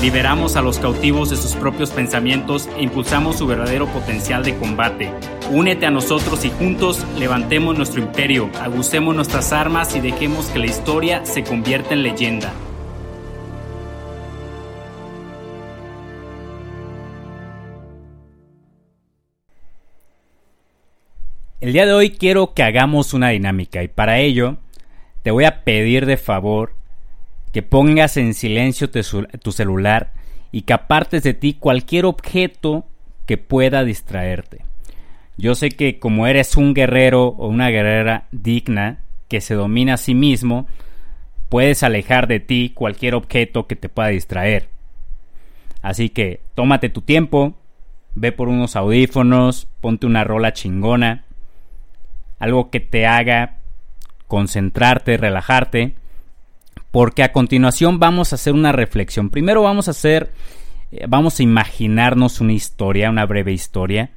Liberamos a los cautivos de sus propios pensamientos e impulsamos su verdadero potencial de combate. Únete a nosotros y juntos levantemos nuestro imperio, agucemos nuestras armas y dejemos que la historia se convierta en leyenda. El día de hoy quiero que hagamos una dinámica y para ello te voy a pedir de favor que pongas en silencio tu celular y que apartes de ti cualquier objeto que pueda distraerte. Yo sé que como eres un guerrero o una guerrera digna que se domina a sí mismo, puedes alejar de ti cualquier objeto que te pueda distraer. Así que tómate tu tiempo, ve por unos audífonos, ponte una rola chingona, algo que te haga concentrarte, relajarte porque a continuación vamos a hacer una reflexión. Primero vamos a hacer, eh, vamos a imaginarnos una historia, una breve historia,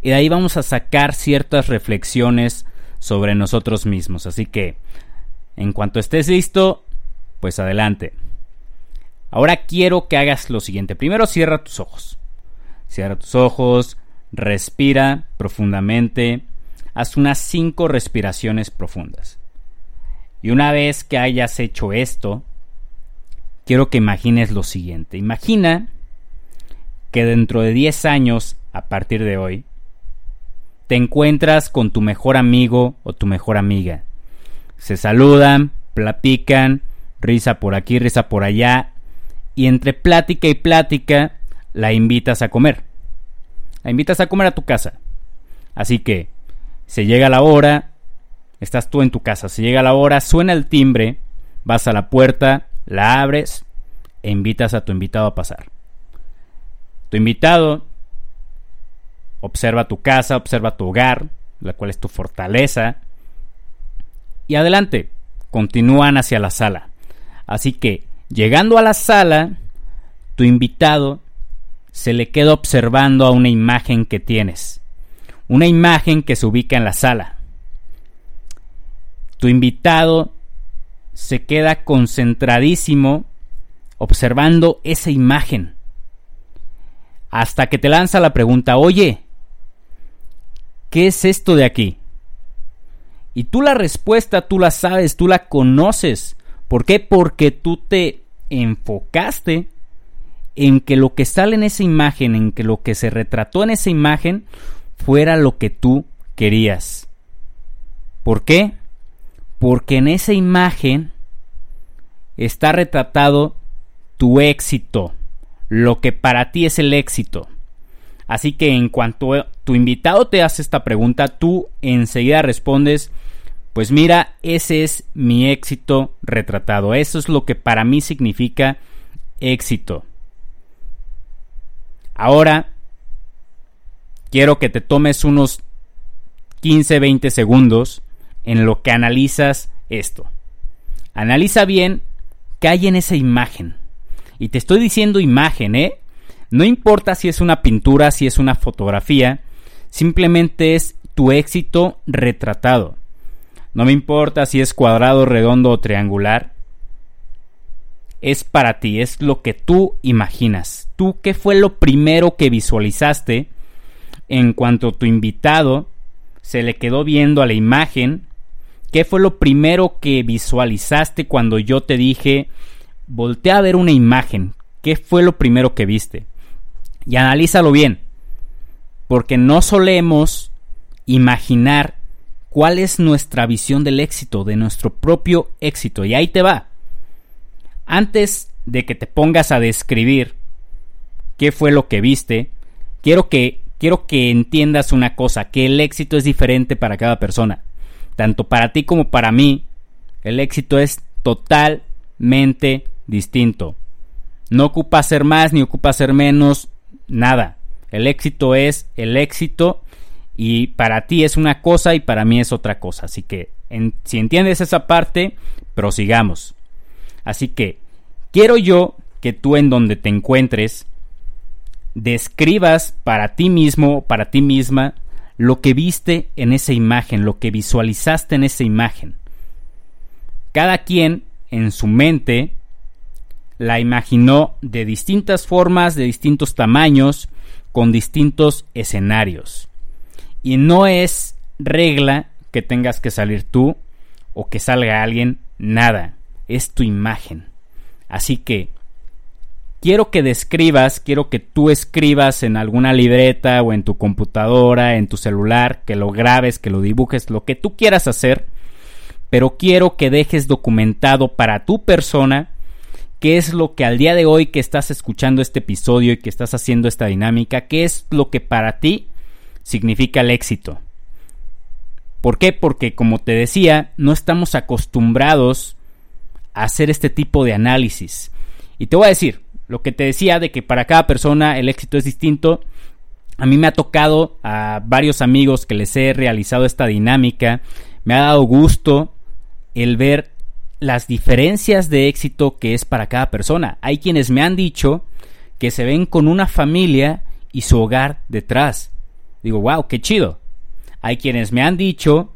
y de ahí vamos a sacar ciertas reflexiones sobre nosotros mismos. Así que, en cuanto estés listo, pues adelante. Ahora quiero que hagas lo siguiente. Primero cierra tus ojos. Cierra tus ojos, respira profundamente, haz unas cinco respiraciones profundas. Y una vez que hayas hecho esto, quiero que imagines lo siguiente. Imagina que dentro de 10 años, a partir de hoy, te encuentras con tu mejor amigo o tu mejor amiga. Se saludan, platican, risa por aquí, risa por allá, y entre plática y plática la invitas a comer. La invitas a comer a tu casa. Así que se llega la hora, Estás tú en tu casa, se llega la hora, suena el timbre, vas a la puerta, la abres e invitas a tu invitado a pasar. Tu invitado observa tu casa, observa tu hogar, la cual es tu fortaleza, y adelante, continúan hacia la sala. Así que, llegando a la sala, tu invitado se le queda observando a una imagen que tienes. Una imagen que se ubica en la sala. Tu invitado se queda concentradísimo observando esa imagen. Hasta que te lanza la pregunta, oye, ¿qué es esto de aquí? Y tú la respuesta, tú la sabes, tú la conoces. ¿Por qué? Porque tú te enfocaste en que lo que sale en esa imagen, en que lo que se retrató en esa imagen, fuera lo que tú querías. ¿Por qué? Porque en esa imagen está retratado tu éxito, lo que para ti es el éxito. Así que en cuanto tu invitado te hace esta pregunta, tú enseguida respondes, pues mira, ese es mi éxito retratado, eso es lo que para mí significa éxito. Ahora, quiero que te tomes unos 15-20 segundos en lo que analizas esto. Analiza bien qué hay en esa imagen. Y te estoy diciendo imagen, ¿eh? No importa si es una pintura, si es una fotografía, simplemente es tu éxito retratado. No me importa si es cuadrado, redondo o triangular. Es para ti, es lo que tú imaginas. Tú, ¿qué fue lo primero que visualizaste en cuanto tu invitado se le quedó viendo a la imagen ¿Qué fue lo primero que visualizaste cuando yo te dije, voltea a ver una imagen? ¿Qué fue lo primero que viste? Y analízalo bien, porque no solemos imaginar cuál es nuestra visión del éxito, de nuestro propio éxito. Y ahí te va. Antes de que te pongas a describir qué fue lo que viste, quiero que, quiero que entiendas una cosa, que el éxito es diferente para cada persona tanto para ti como para mí, el éxito es totalmente distinto. No ocupa ser más ni ocupa ser menos, nada. El éxito es el éxito y para ti es una cosa y para mí es otra cosa. Así que si entiendes esa parte, prosigamos. Así que quiero yo que tú en donde te encuentres describas para ti mismo, para ti misma, lo que viste en esa imagen, lo que visualizaste en esa imagen. Cada quien en su mente la imaginó de distintas formas, de distintos tamaños, con distintos escenarios. Y no es regla que tengas que salir tú o que salga alguien, nada, es tu imagen. Así que quiero que describas, quiero que tú escribas en alguna libreta o en tu computadora, en tu celular, que lo grabes, que lo dibujes, lo que tú quieras hacer, pero quiero que dejes documentado para tu persona qué es lo que al día de hoy que estás escuchando este episodio y que estás haciendo esta dinámica, qué es lo que para ti significa el éxito. ¿Por qué? Porque como te decía, no estamos acostumbrados a hacer este tipo de análisis. Y te voy a decir, lo que te decía de que para cada persona el éxito es distinto. A mí me ha tocado a varios amigos que les he realizado esta dinámica. Me ha dado gusto el ver las diferencias de éxito que es para cada persona. Hay quienes me han dicho que se ven con una familia y su hogar detrás. Digo, wow, qué chido. Hay quienes me han dicho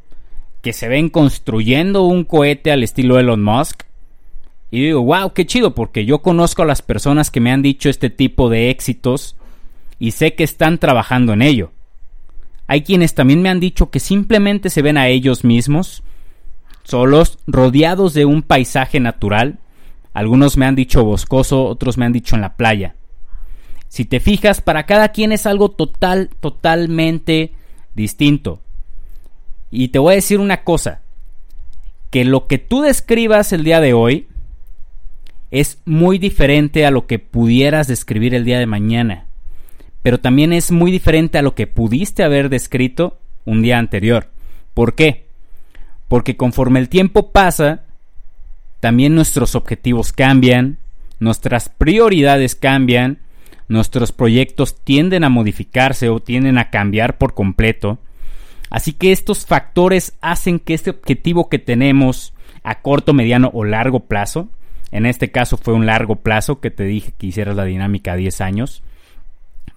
que se ven construyendo un cohete al estilo Elon Musk y digo, wow, qué chido, porque yo conozco a las personas que me han dicho este tipo de éxitos y sé que están trabajando en ello. Hay quienes también me han dicho que simplemente se ven a ellos mismos, solos, rodeados de un paisaje natural. Algunos me han dicho boscoso, otros me han dicho en la playa. Si te fijas, para cada quien es algo total, totalmente distinto. Y te voy a decir una cosa, que lo que tú describas el día de hoy es muy diferente a lo que pudieras describir el día de mañana, pero también es muy diferente a lo que pudiste haber descrito un día anterior. ¿Por qué? Porque conforme el tiempo pasa, también nuestros objetivos cambian, nuestras prioridades cambian, nuestros proyectos tienden a modificarse o tienden a cambiar por completo. Así que estos factores hacen que este objetivo que tenemos a corto, mediano o largo plazo en este caso fue un largo plazo que te dije que hicieras la dinámica a 10 años.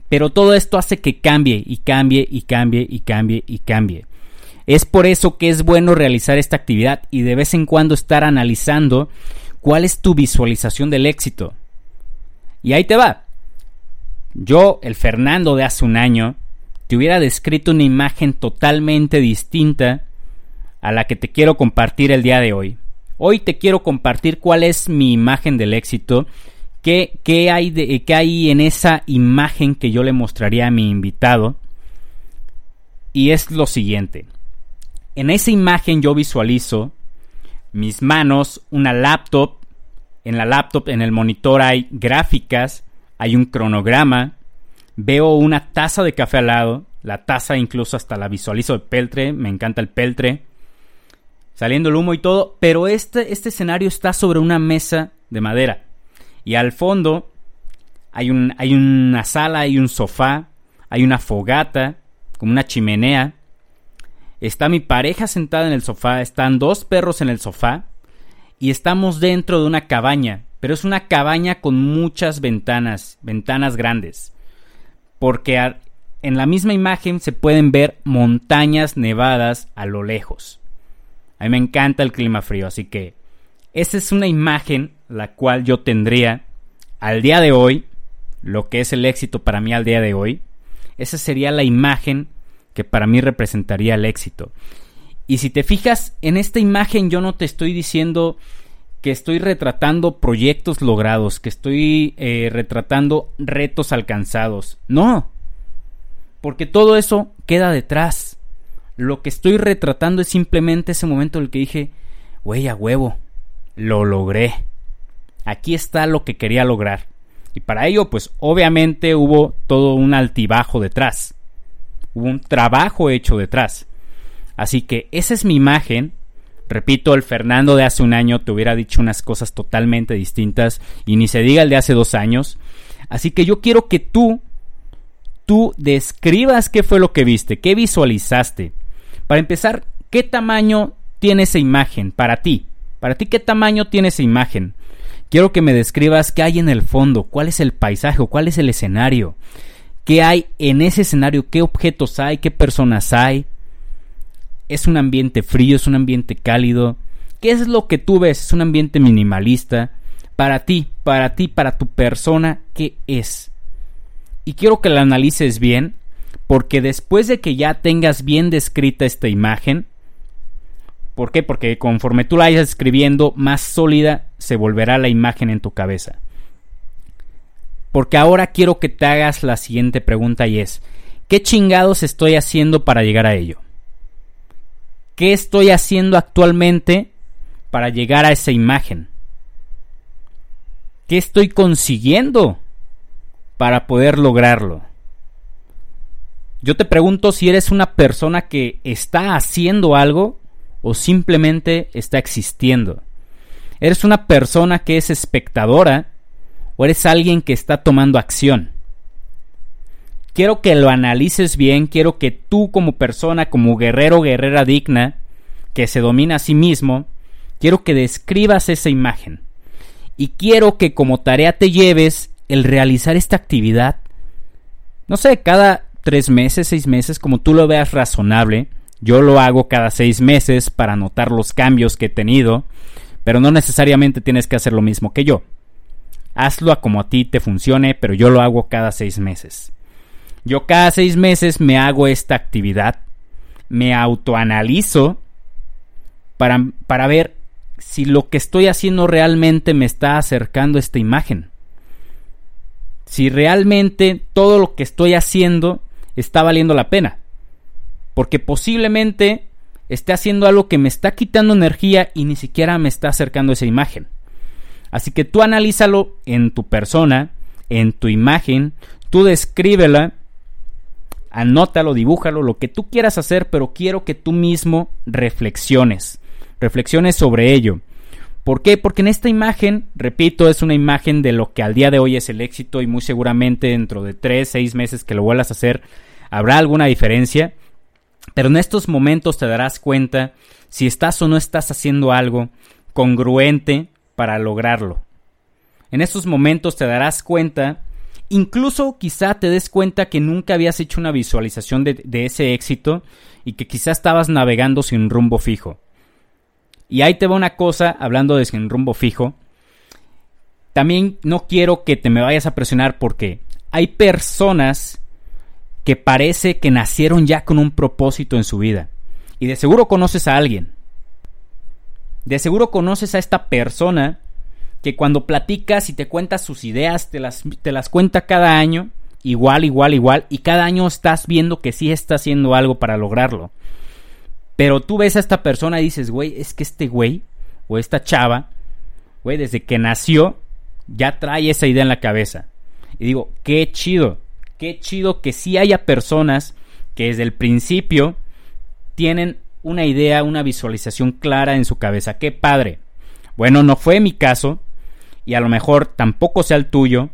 Pero todo esto hace que cambie y cambie y cambie y cambie y cambie. Es por eso que es bueno realizar esta actividad y de vez en cuando estar analizando cuál es tu visualización del éxito. Y ahí te va. Yo, el Fernando de hace un año, te hubiera descrito una imagen totalmente distinta a la que te quiero compartir el día de hoy. Hoy te quiero compartir cuál es mi imagen del éxito, qué, hay, de, qué hay en esa imagen que yo le mostraría a mi invitado. Y es lo siguiente. En esa imagen yo visualizo mis manos, una laptop. En la laptop, en el monitor hay gráficas, hay un cronograma. Veo una taza de café al lado. La taza incluso hasta la visualizo de peltre. Me encanta el peltre saliendo el humo y todo, pero este, este escenario está sobre una mesa de madera. Y al fondo hay, un, hay una sala, hay un sofá, hay una fogata, como una chimenea. Está mi pareja sentada en el sofá, están dos perros en el sofá y estamos dentro de una cabaña, pero es una cabaña con muchas ventanas, ventanas grandes, porque en la misma imagen se pueden ver montañas nevadas a lo lejos. A mí me encanta el clima frío, así que esa es una imagen la cual yo tendría al día de hoy, lo que es el éxito para mí al día de hoy. Esa sería la imagen que para mí representaría el éxito. Y si te fijas en esta imagen, yo no te estoy diciendo que estoy retratando proyectos logrados, que estoy eh, retratando retos alcanzados. No, porque todo eso queda detrás. Lo que estoy retratando es simplemente ese momento en el que dije, güey, a huevo, lo logré. Aquí está lo que quería lograr. Y para ello, pues obviamente hubo todo un altibajo detrás. Hubo un trabajo hecho detrás. Así que esa es mi imagen. Repito, el Fernando de hace un año te hubiera dicho unas cosas totalmente distintas y ni se diga el de hace dos años. Así que yo quiero que tú tú describas qué fue lo que viste, qué visualizaste. Para empezar, ¿qué tamaño tiene esa imagen para ti? Para ti, ¿qué tamaño tiene esa imagen? Quiero que me describas qué hay en el fondo, cuál es el paisaje, cuál es el escenario, qué hay en ese escenario, qué objetos hay, qué personas hay. ¿Es un ambiente frío, es un ambiente cálido? ¿Qué es lo que tú ves? ¿Es un ambiente minimalista? Para ti, para ti, para tu persona, ¿qué es? Y quiero que la analices bien, porque después de que ya tengas bien descrita esta imagen, ¿por qué? Porque conforme tú la vayas escribiendo, más sólida se volverá la imagen en tu cabeza. Porque ahora quiero que te hagas la siguiente pregunta y es, ¿qué chingados estoy haciendo para llegar a ello? ¿Qué estoy haciendo actualmente para llegar a esa imagen? ¿Qué estoy consiguiendo para poder lograrlo? Yo te pregunto si eres una persona que está haciendo algo o simplemente está existiendo. ¿Eres una persona que es espectadora o eres alguien que está tomando acción? Quiero que lo analices bien, quiero que tú como persona, como guerrero guerrera digna, que se domina a sí mismo, quiero que describas esa imagen. Y quiero que como tarea te lleves el realizar esta actividad, no sé, cada tres meses, seis meses, como tú lo veas razonable. Yo lo hago cada seis meses para notar los cambios que he tenido, pero no necesariamente tienes que hacer lo mismo que yo. Hazlo a como a ti te funcione, pero yo lo hago cada seis meses. Yo cada seis meses me hago esta actividad, me autoanalizo para, para ver si lo que estoy haciendo realmente me está acercando a esta imagen. Si realmente todo lo que estoy haciendo está valiendo la pena. Porque posiblemente esté haciendo algo que me está quitando energía y ni siquiera me está acercando esa imagen. Así que tú analízalo en tu persona, en tu imagen, tú descríbela, anótalo, dibújalo, lo que tú quieras hacer, pero quiero que tú mismo reflexiones. Reflexiones sobre ello. ¿Por qué? Porque en esta imagen, repito, es una imagen de lo que al día de hoy es el éxito y muy seguramente dentro de 3, 6 meses que lo vuelvas a hacer habrá alguna diferencia. Pero en estos momentos te darás cuenta si estás o no estás haciendo algo congruente para lograrlo. En estos momentos te darás cuenta, incluso quizá te des cuenta que nunca habías hecho una visualización de, de ese éxito y que quizá estabas navegando sin rumbo fijo. Y ahí te va una cosa, hablando de sin rumbo fijo. También no quiero que te me vayas a presionar porque hay personas que parece que nacieron ya con un propósito en su vida. Y de seguro conoces a alguien. De seguro conoces a esta persona que cuando platicas y te cuentas sus ideas, te las, te las cuenta cada año, igual, igual, igual, y cada año estás viendo que sí está haciendo algo para lograrlo. Pero tú ves a esta persona y dices, güey, es que este güey o esta chava, güey, desde que nació ya trae esa idea en la cabeza. Y digo, qué chido, qué chido que sí haya personas que desde el principio tienen una idea, una visualización clara en su cabeza. Qué padre. Bueno, no fue mi caso y a lo mejor tampoco sea el tuyo,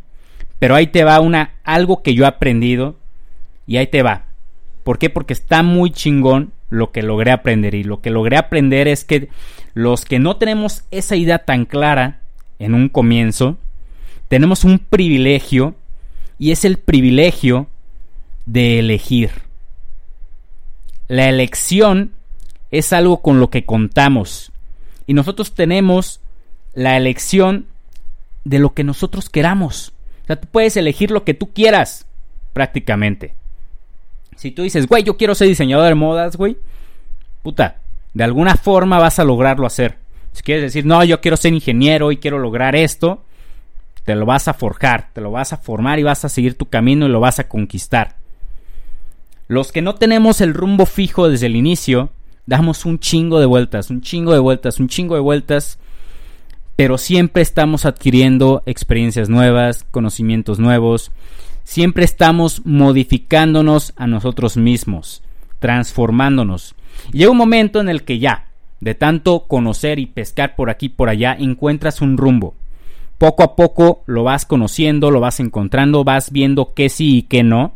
pero ahí te va una algo que yo he aprendido y ahí te va. ¿Por qué? Porque está muy chingón lo que logré aprender. Y lo que logré aprender es que los que no tenemos esa idea tan clara en un comienzo, tenemos un privilegio y es el privilegio de elegir. La elección es algo con lo que contamos y nosotros tenemos la elección de lo que nosotros queramos. O sea, tú puedes elegir lo que tú quieras prácticamente. Si tú dices, güey, yo quiero ser diseñador de modas, güey, puta, de alguna forma vas a lograrlo hacer. Si quieres decir, no, yo quiero ser ingeniero y quiero lograr esto, te lo vas a forjar, te lo vas a formar y vas a seguir tu camino y lo vas a conquistar. Los que no tenemos el rumbo fijo desde el inicio, damos un chingo de vueltas, un chingo de vueltas, un chingo de vueltas, pero siempre estamos adquiriendo experiencias nuevas, conocimientos nuevos, Siempre estamos modificándonos a nosotros mismos, transformándonos. Y llega un momento en el que ya, de tanto conocer y pescar por aquí y por allá, encuentras un rumbo. Poco a poco lo vas conociendo, lo vas encontrando, vas viendo qué sí y qué no.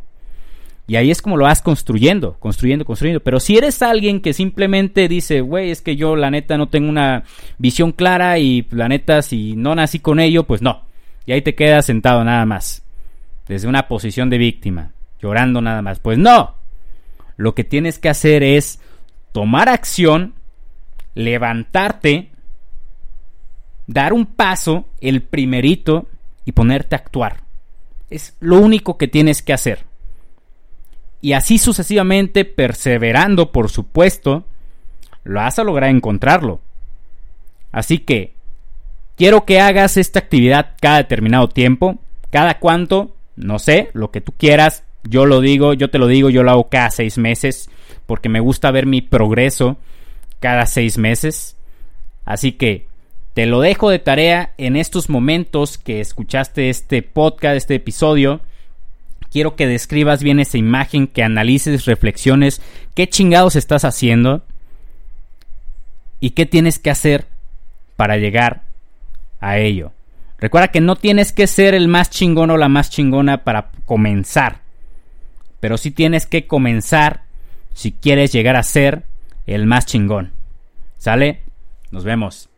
Y ahí es como lo vas construyendo, construyendo, construyendo. Pero si eres alguien que simplemente dice, güey, es que yo la neta no tengo una visión clara y la neta si no nací con ello, pues no. Y ahí te quedas sentado nada más. Desde una posición de víctima, llorando nada más. Pues no. Lo que tienes que hacer es tomar acción, levantarte, dar un paso, el primerito, y ponerte a actuar. Es lo único que tienes que hacer y así sucesivamente, perseverando, por supuesto, lo vas a lograr encontrarlo. Así que, quiero que hagas esta actividad cada determinado tiempo, cada cuánto, no sé, lo que tú quieras, yo lo digo, yo te lo digo, yo lo hago cada seis meses, porque me gusta ver mi progreso cada seis meses. Así que, te lo dejo de tarea en estos momentos que escuchaste este podcast, este episodio quiero que describas bien esa imagen, que analices, reflexiones, qué chingados estás haciendo y qué tienes que hacer para llegar a ello. Recuerda que no tienes que ser el más chingón o la más chingona para comenzar, pero sí tienes que comenzar si quieres llegar a ser el más chingón. ¿Sale? Nos vemos.